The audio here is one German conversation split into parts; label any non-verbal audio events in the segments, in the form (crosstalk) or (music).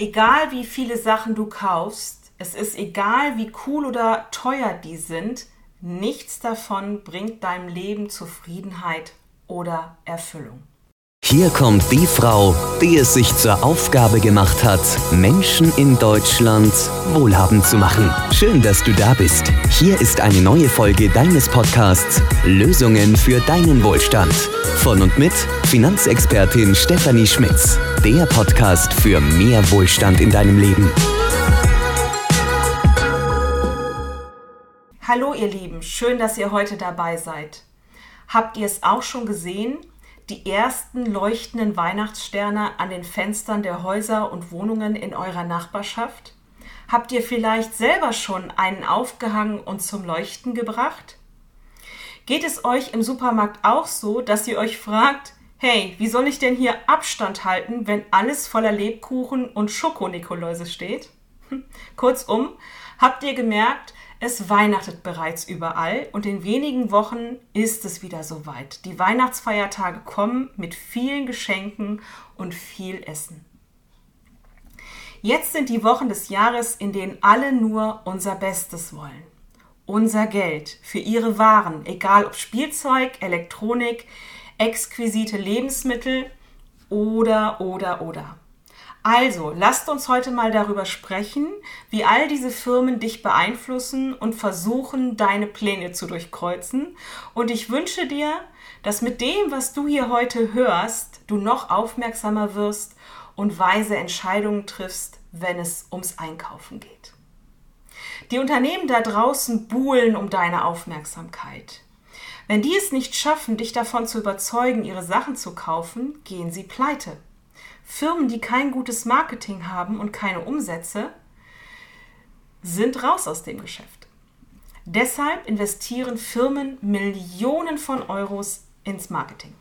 Egal wie viele Sachen du kaufst, es ist egal wie cool oder teuer die sind, nichts davon bringt deinem Leben Zufriedenheit oder Erfüllung. Hier kommt die Frau, die es sich zur Aufgabe gemacht hat, Menschen in Deutschland wohlhabend zu machen. Schön, dass du da bist. Hier ist eine neue Folge deines Podcasts Lösungen für deinen Wohlstand. Von und mit Finanzexpertin Stefanie Schmitz. Der Podcast für mehr Wohlstand in deinem Leben. Hallo ihr Lieben, schön, dass ihr heute dabei seid. Habt ihr es auch schon gesehen? Die ersten leuchtenden Weihnachtssterne an den Fenstern der Häuser und Wohnungen in eurer Nachbarschaft? Habt ihr vielleicht selber schon einen aufgehangen und zum Leuchten gebracht? Geht es euch im Supermarkt auch so, dass ihr euch fragt, hey, wie soll ich denn hier Abstand halten, wenn alles voller Lebkuchen und Schokonikoläuse steht? Kurzum, habt ihr gemerkt, es weihnachtet bereits überall und in wenigen Wochen ist es wieder soweit. Die Weihnachtsfeiertage kommen mit vielen Geschenken und viel Essen. Jetzt sind die Wochen des Jahres, in denen alle nur unser Bestes wollen. Unser Geld für ihre Waren, egal ob Spielzeug, Elektronik, exquisite Lebensmittel oder, oder, oder. Also, lasst uns heute mal darüber sprechen, wie all diese Firmen dich beeinflussen und versuchen, deine Pläne zu durchkreuzen. Und ich wünsche dir, dass mit dem, was du hier heute hörst, du noch aufmerksamer wirst und weise Entscheidungen triffst, wenn es ums Einkaufen geht. Die Unternehmen da draußen buhlen um deine Aufmerksamkeit. Wenn die es nicht schaffen, dich davon zu überzeugen, ihre Sachen zu kaufen, gehen sie pleite. Firmen, die kein gutes Marketing haben und keine Umsätze, sind raus aus dem Geschäft. Deshalb investieren Firmen Millionen von Euros ins Marketing,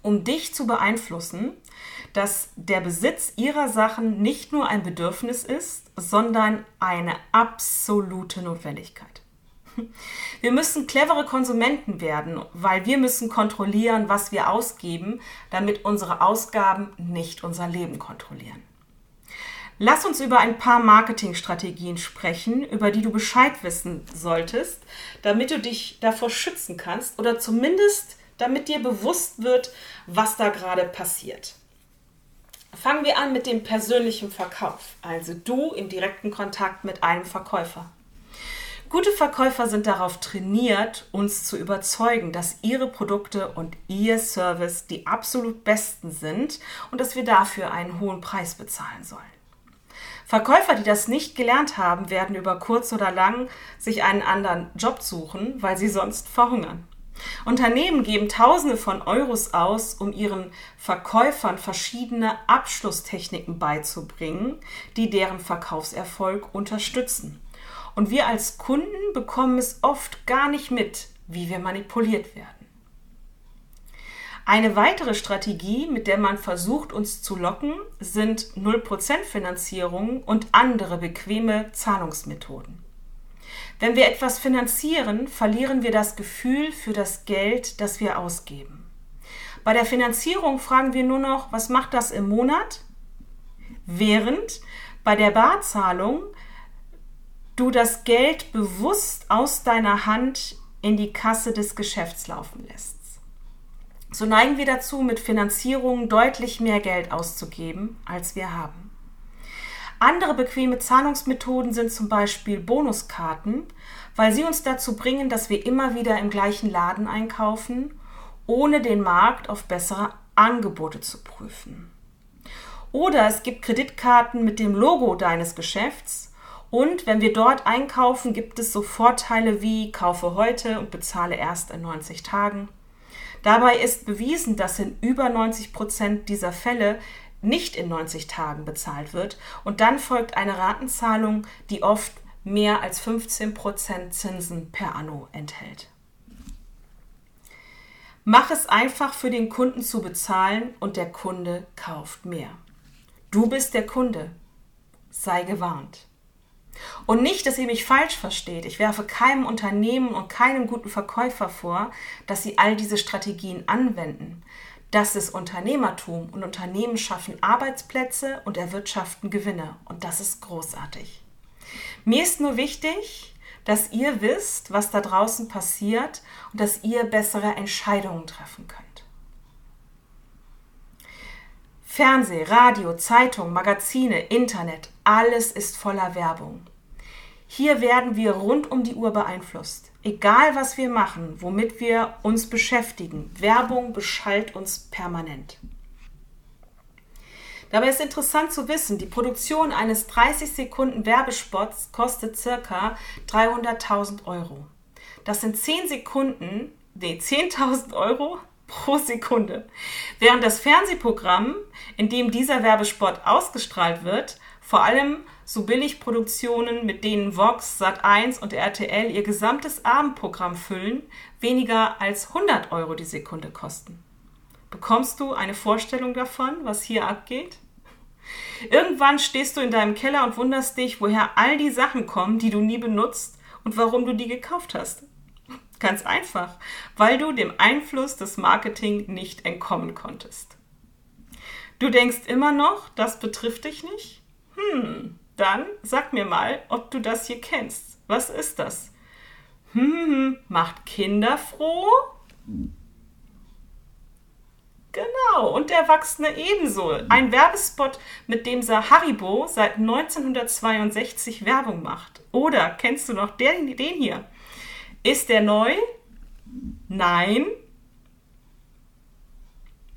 um dich zu beeinflussen, dass der Besitz ihrer Sachen nicht nur ein Bedürfnis ist, sondern eine absolute Notwendigkeit. (laughs) Wir müssen clevere Konsumenten werden, weil wir müssen kontrollieren, was wir ausgeben, damit unsere Ausgaben nicht unser Leben kontrollieren. Lass uns über ein paar Marketingstrategien sprechen, über die du Bescheid wissen solltest, damit du dich davor schützen kannst oder zumindest damit dir bewusst wird, was da gerade passiert. Fangen wir an mit dem persönlichen Verkauf, also du im direkten Kontakt mit einem Verkäufer. Gute Verkäufer sind darauf trainiert, uns zu überzeugen, dass ihre Produkte und ihr Service die absolut besten sind und dass wir dafür einen hohen Preis bezahlen sollen. Verkäufer, die das nicht gelernt haben, werden über kurz oder lang sich einen anderen Job suchen, weil sie sonst verhungern. Unternehmen geben Tausende von Euros aus, um ihren Verkäufern verschiedene Abschlusstechniken beizubringen, die deren Verkaufserfolg unterstützen. Und wir als Kunden bekommen es oft gar nicht mit, wie wir manipuliert werden. Eine weitere Strategie, mit der man versucht, uns zu locken, sind 0% Finanzierung und andere bequeme Zahlungsmethoden. Wenn wir etwas finanzieren, verlieren wir das Gefühl für das Geld, das wir ausgeben. Bei der Finanzierung fragen wir nur noch, was macht das im Monat? Während bei der Barzahlung du das Geld bewusst aus deiner Hand in die Kasse des Geschäfts laufen lässt. So neigen wir dazu, mit Finanzierung deutlich mehr Geld auszugeben, als wir haben. Andere bequeme Zahlungsmethoden sind zum Beispiel Bonuskarten, weil sie uns dazu bringen, dass wir immer wieder im gleichen Laden einkaufen, ohne den Markt auf bessere Angebote zu prüfen. Oder es gibt Kreditkarten mit dem Logo deines Geschäfts, und wenn wir dort einkaufen, gibt es so Vorteile wie kaufe heute und bezahle erst in 90 Tagen. Dabei ist bewiesen, dass in über 90 Prozent dieser Fälle nicht in 90 Tagen bezahlt wird und dann folgt eine Ratenzahlung, die oft mehr als 15 Prozent Zinsen per Anno enthält. Mach es einfach für den Kunden zu bezahlen und der Kunde kauft mehr. Du bist der Kunde. Sei gewarnt. Und nicht, dass ihr mich falsch versteht. Ich werfe keinem Unternehmen und keinem guten Verkäufer vor, dass sie all diese Strategien anwenden. Das ist Unternehmertum und Unternehmen schaffen Arbeitsplätze und erwirtschaften Gewinne und das ist großartig. Mir ist nur wichtig, dass ihr wisst, was da draußen passiert und dass ihr bessere Entscheidungen treffen könnt. Fernseh, Radio, Zeitung, Magazine, Internet, alles ist voller Werbung. Hier werden wir rund um die Uhr beeinflusst. Egal was wir machen, womit wir uns beschäftigen, Werbung beschallt uns permanent. Dabei ist interessant zu wissen, die Produktion eines 30 Sekunden Werbespots kostet circa 300.000 Euro. Das sind 10 Sekunden, nee, 10.000 Euro pro Sekunde. Während das Fernsehprogramm, in dem dieser Werbespot ausgestrahlt wird, vor allem so Billigproduktionen, mit denen Vox, Sat1 und RTL ihr gesamtes Abendprogramm füllen, weniger als 100 Euro die Sekunde kosten. Bekommst du eine Vorstellung davon, was hier abgeht? Irgendwann stehst du in deinem Keller und wunderst dich, woher all die Sachen kommen, die du nie benutzt und warum du die gekauft hast. Ganz einfach, weil du dem Einfluss des Marketing nicht entkommen konntest. Du denkst immer noch, das betrifft dich nicht? Hm, dann sag mir mal, ob du das hier kennst. Was ist das? Hm, macht Kinder froh? Genau, und der Erwachsene ebenso. Ein Werbespot, mit dem Haribo seit 1962 Werbung macht. Oder kennst du noch den, den hier? Ist der neu? Nein.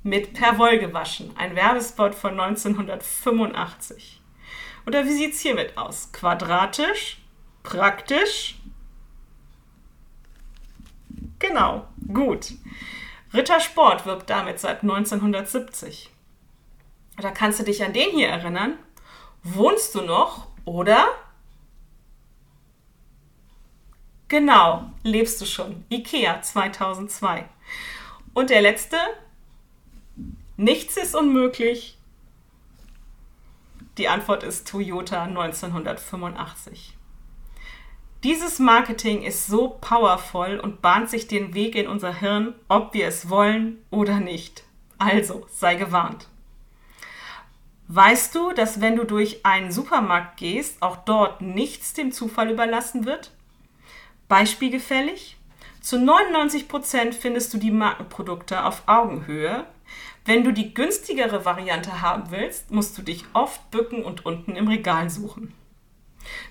Mit Perwoll gewaschen. Ein Werbespot von 1985. Oder wie sieht es hiermit aus? Quadratisch? Praktisch? Genau, gut. Rittersport wirbt damit seit 1970. Da kannst du dich an den hier erinnern. Wohnst du noch oder Genau, lebst du schon. IKEA 2002. Und der letzte, nichts ist unmöglich. Die Antwort ist Toyota 1985. Dieses Marketing ist so powerful und bahnt sich den Weg in unser Hirn, ob wir es wollen oder nicht. Also sei gewarnt. Weißt du, dass wenn du durch einen Supermarkt gehst, auch dort nichts dem Zufall überlassen wird? Beispielgefällig? Zu 99% findest du die Markenprodukte auf Augenhöhe. Wenn du die günstigere Variante haben willst, musst du dich oft bücken und unten im Regal suchen.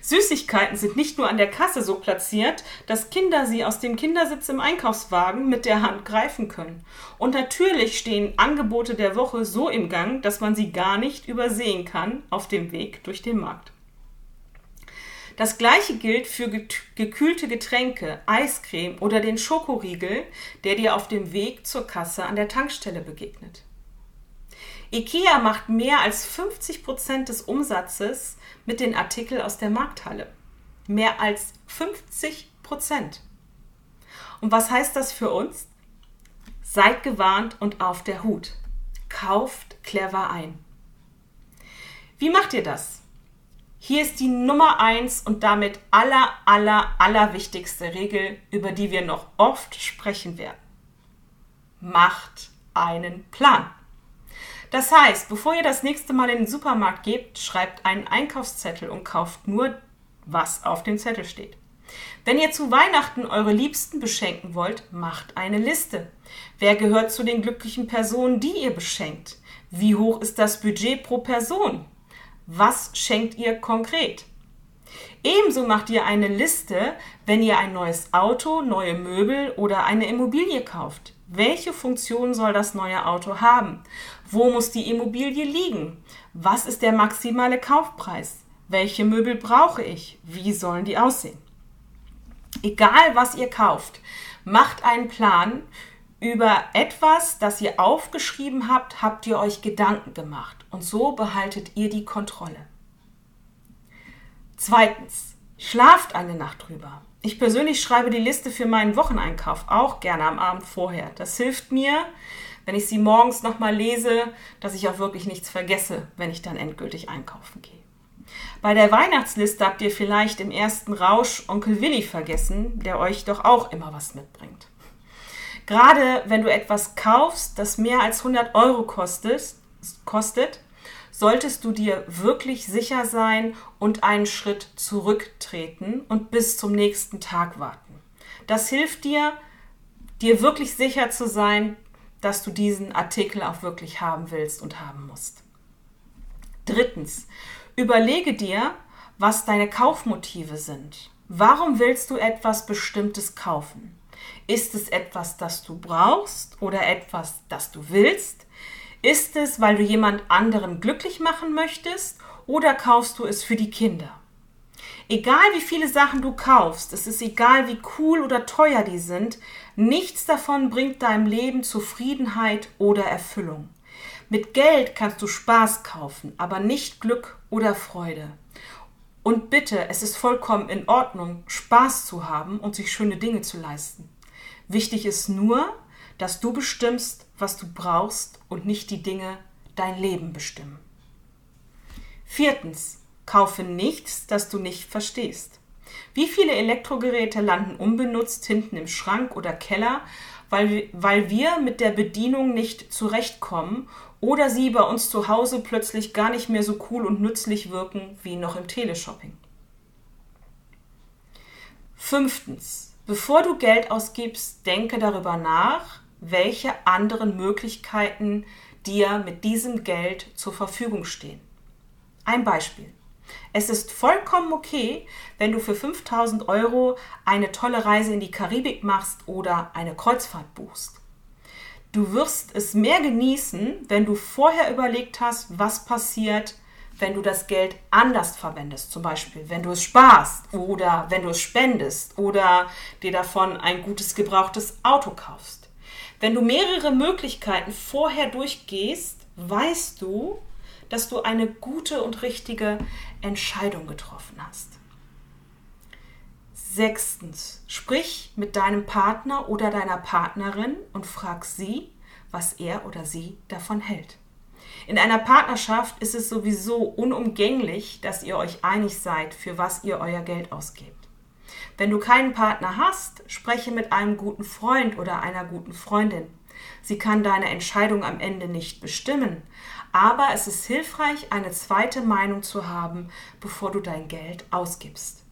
Süßigkeiten sind nicht nur an der Kasse so platziert, dass Kinder sie aus dem Kindersitz im Einkaufswagen mit der Hand greifen können. Und natürlich stehen Angebote der Woche so im Gang, dass man sie gar nicht übersehen kann auf dem Weg durch den Markt. Das gleiche gilt für gekühlte Getränke, Eiscreme oder den Schokoriegel, der dir auf dem Weg zur Kasse an der Tankstelle begegnet. IKEA macht mehr als 50 Prozent des Umsatzes mit den Artikeln aus der Markthalle. Mehr als 50 Prozent. Und was heißt das für uns? Seid gewarnt und auf der Hut. Kauft clever ein. Wie macht ihr das? Hier ist die Nummer eins und damit aller, aller, aller wichtigste Regel, über die wir noch oft sprechen werden. Macht einen Plan. Das heißt, bevor ihr das nächste Mal in den Supermarkt geht, schreibt einen Einkaufszettel und kauft nur, was auf dem Zettel steht. Wenn ihr zu Weihnachten eure Liebsten beschenken wollt, macht eine Liste. Wer gehört zu den glücklichen Personen, die ihr beschenkt? Wie hoch ist das Budget pro Person? Was schenkt ihr konkret? Ebenso macht ihr eine Liste, wenn ihr ein neues Auto, neue Möbel oder eine Immobilie kauft. Welche Funktion soll das neue Auto haben? Wo muss die Immobilie liegen? Was ist der maximale Kaufpreis? Welche Möbel brauche ich? Wie sollen die aussehen? Egal, was ihr kauft, macht einen Plan über etwas, das ihr aufgeschrieben habt, habt ihr euch Gedanken gemacht und so behaltet ihr die Kontrolle. Zweitens, schlaft eine Nacht drüber. Ich persönlich schreibe die Liste für meinen Wocheneinkauf auch gerne am Abend vorher. Das hilft mir, wenn ich sie morgens nochmal lese, dass ich auch wirklich nichts vergesse, wenn ich dann endgültig einkaufen gehe. Bei der Weihnachtsliste habt ihr vielleicht im ersten Rausch Onkel Willi vergessen, der euch doch auch immer was mitbringt. Gerade wenn du etwas kaufst, das mehr als 100 Euro kostet, kostet, solltest du dir wirklich sicher sein und einen Schritt zurücktreten und bis zum nächsten Tag warten. Das hilft dir, dir wirklich sicher zu sein, dass du diesen Artikel auch wirklich haben willst und haben musst. Drittens, überlege dir, was deine Kaufmotive sind. Warum willst du etwas Bestimmtes kaufen? Ist es etwas, das du brauchst oder etwas, das du willst? Ist es, weil du jemand anderen glücklich machen möchtest oder kaufst du es für die Kinder? Egal wie viele Sachen du kaufst, es ist egal wie cool oder teuer die sind, nichts davon bringt deinem Leben Zufriedenheit oder Erfüllung. Mit Geld kannst du Spaß kaufen, aber nicht Glück oder Freude. Und bitte, es ist vollkommen in Ordnung, Spaß zu haben und sich schöne Dinge zu leisten. Wichtig ist nur, dass du bestimmst, was du brauchst und nicht die Dinge dein Leben bestimmen. Viertens, kaufe nichts, das du nicht verstehst. Wie viele Elektrogeräte landen unbenutzt hinten im Schrank oder Keller, weil, weil wir mit der Bedienung nicht zurechtkommen oder sie bei uns zu Hause plötzlich gar nicht mehr so cool und nützlich wirken wie noch im Teleshopping. Fünftens. Bevor du Geld ausgibst, denke darüber nach, welche anderen Möglichkeiten dir mit diesem Geld zur Verfügung stehen. Ein Beispiel. Es ist vollkommen okay, wenn du für 5000 Euro eine tolle Reise in die Karibik machst oder eine Kreuzfahrt buchst. Du wirst es mehr genießen, wenn du vorher überlegt hast, was passiert, wenn du das Geld anders verwendest. Zum Beispiel, wenn du es sparst oder wenn du es spendest oder dir davon ein gutes gebrauchtes Auto kaufst. Wenn du mehrere Möglichkeiten vorher durchgehst, weißt du, dass du eine gute und richtige Entscheidung getroffen hast. Sechstens, sprich mit deinem Partner oder deiner Partnerin und frag sie, was er oder sie davon hält. In einer Partnerschaft ist es sowieso unumgänglich, dass ihr euch einig seid, für was ihr euer Geld ausgebt. Wenn du keinen Partner hast, spreche mit einem guten Freund oder einer guten Freundin. Sie kann deine Entscheidung am Ende nicht bestimmen, aber es ist hilfreich, eine zweite Meinung zu haben, bevor du dein Geld ausgibst.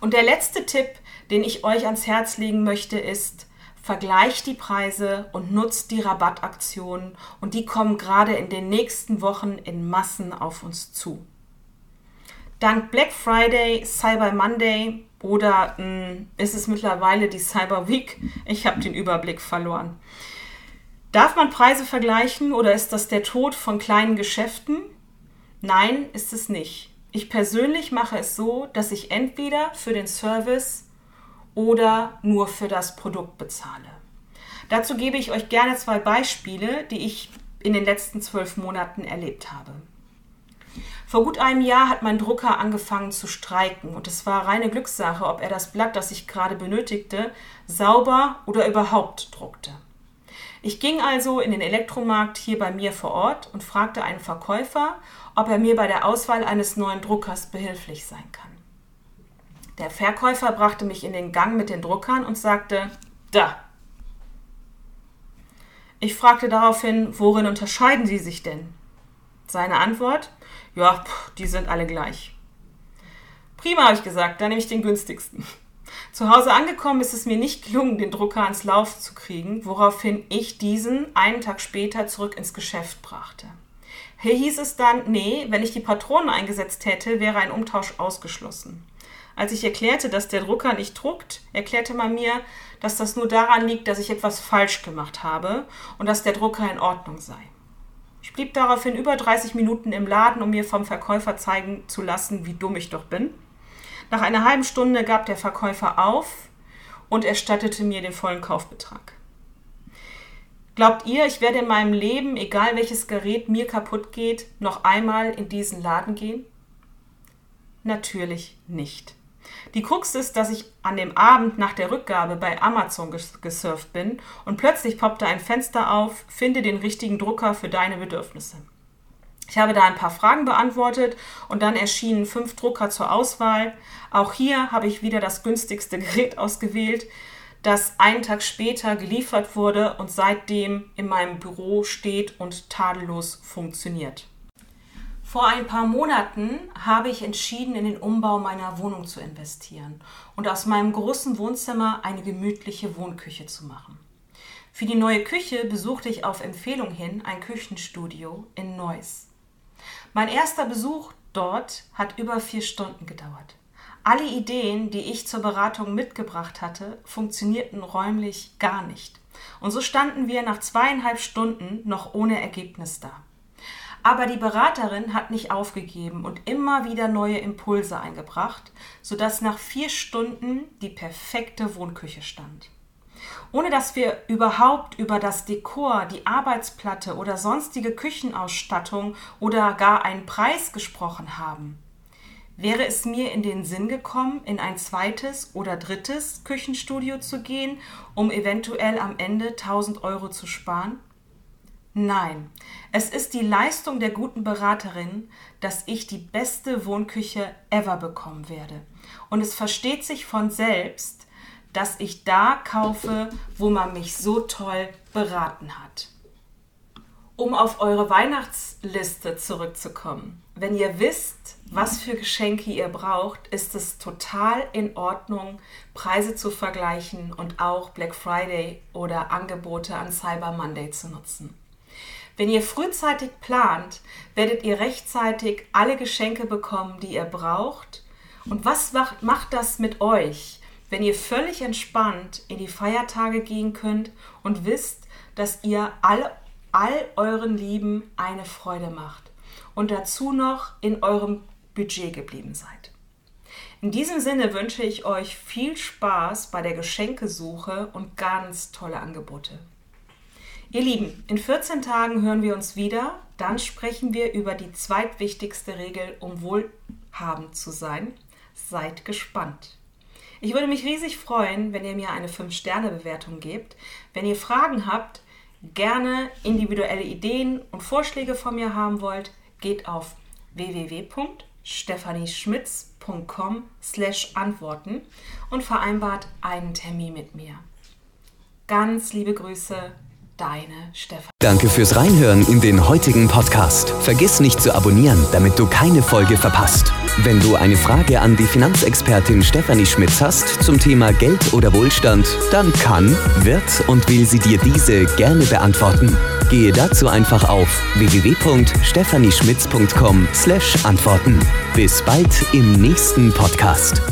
Und der letzte Tipp, den ich euch ans Herz legen möchte, ist, vergleicht die Preise und nutzt die Rabattaktionen und die kommen gerade in den nächsten Wochen in Massen auf uns zu. Dank Black Friday, Cyber Monday oder mh, hm, ist es mittlerweile die Cyber Week, ich habe den Überblick verloren. Darf man Preise vergleichen oder ist das der Tod von kleinen Geschäften? Nein, ist es nicht. Ich persönlich mache es so, dass ich entweder für den Service oder nur für das Produkt bezahle. Dazu gebe ich euch gerne zwei Beispiele, die ich in den letzten zwölf Monaten erlebt habe. Vor gut einem Jahr hat mein Drucker angefangen zu streiken und es war reine Glückssache, ob er das Blatt, das ich gerade benötigte, sauber oder überhaupt druckte. Ich ging also in den Elektromarkt hier bei mir vor Ort und fragte einen Verkäufer, ob er mir bei der Auswahl eines neuen Druckers behilflich sein kann. Der Verkäufer brachte mich in den Gang mit den Druckern und sagte, da. Ich fragte daraufhin, worin unterscheiden sie sich denn? Seine Antwort, ja, die sind alle gleich. Prima, habe ich gesagt, dann nehme ich den günstigsten. Zu Hause angekommen ist es mir nicht gelungen, den Drucker ans Lauf zu kriegen, woraufhin ich diesen einen Tag später zurück ins Geschäft brachte. Hier hieß es dann, nee, wenn ich die Patronen eingesetzt hätte, wäre ein Umtausch ausgeschlossen. Als ich erklärte, dass der Drucker nicht druckt, erklärte man mir, dass das nur daran liegt, dass ich etwas falsch gemacht habe und dass der Drucker in Ordnung sei. Ich blieb daraufhin über 30 Minuten im Laden, um mir vom Verkäufer zeigen zu lassen, wie dumm ich doch bin. Nach einer halben Stunde gab der Verkäufer auf und erstattete mir den vollen Kaufbetrag. Glaubt ihr, ich werde in meinem Leben, egal welches Gerät mir kaputt geht, noch einmal in diesen Laden gehen? Natürlich nicht. Die Krux ist, dass ich an dem Abend nach der Rückgabe bei Amazon gesurft bin und plötzlich poppte ein Fenster auf, finde den richtigen Drucker für deine Bedürfnisse. Ich habe da ein paar Fragen beantwortet und dann erschienen fünf Drucker zur Auswahl. Auch hier habe ich wieder das günstigste (laughs) Gerät ausgewählt. das einen Tag später geliefert wurde und seitdem in meinem Büro steht und tadellos funktioniert. Vor ein paar Monaten habe ich entschieden, in den Umbau meiner Wohnung zu investieren und aus meinem großen Wohnzimmer eine gemütliche Wohnküche zu machen. Für die neue Küche besuchte ich auf Empfehlung hin ein Küchenstudio in Neuss. Mein erster Besuch dort hat über vier Stunden gedauert. Alle Ideen, die ich zur Beratung mitgebracht hatte, funktionierten räumlich gar nicht. Und so standen wir nach zweieinhalb Stunden noch ohne Ergebnis da. Aber die Beraterin hat nicht aufgegeben und immer wieder neue Impulse eingebracht, sodass nach vier Stunden die perfekte Wohnküche stand. Ohne dass wir überhaupt über das Dekor, die Arbeitsplatte oder sonstige Küchenausstattung oder gar einen Preis gesprochen haben. Wäre es mir in den Sinn gekommen, in ein zweites oder drittes Küchenstudio zu gehen, um eventuell am Ende 1000 Euro zu sparen? Nein, es ist die Leistung der guten Beraterin, dass ich die beste Wohnküche ever bekommen werde. Und es versteht sich von selbst, dass ich da kaufe, wo man mich so toll beraten hat. Um auf eure Weihnachtsliste zurückzukommen. Wenn ihr wisst, was für Geschenke ihr braucht, ist es total in Ordnung, Preise zu vergleichen und auch Black Friday oder Angebote an Cyber Monday zu nutzen. Wenn ihr frühzeitig plant, werdet ihr rechtzeitig alle Geschenke bekommen, die ihr braucht. Und was macht das mit euch, wenn ihr völlig entspannt in die Feiertage gehen könnt und wisst, dass ihr all, all euren Lieben eine Freude macht und dazu noch in eurem Budget geblieben seid? In diesem Sinne wünsche ich euch viel Spaß bei der Geschenkesuche und ganz tolle Angebote. Ihr Lieben, in 14 Tagen hören wir uns wieder. Dann sprechen wir über die zweitwichtigste Regel, um wohlhabend zu sein. Seid gespannt. Ich würde mich riesig freuen, wenn ihr mir eine 5-Sterne-Bewertung gebt. Wenn ihr Fragen habt, gerne individuelle Ideen und Vorschläge von mir haben wollt, geht auf www.stephanieschmitz.com slash antworten und vereinbart einen Termin mit mir. Ganz liebe Grüße, Deine Stefan. Danke fürs Reinhören in den heutigen Podcast. Vergiss nicht zu abonnieren, damit du keine Folge verpasst. Wenn du eine Frage an die Finanzexpertin Stefanie Schmitz hast zum Thema Geld oder Wohlstand, dann kann, wird und will sie dir diese gerne beantworten. Gehe dazu einfach auf www.stephanieschmitz.com/antworten. Bis bald im nächsten Podcast.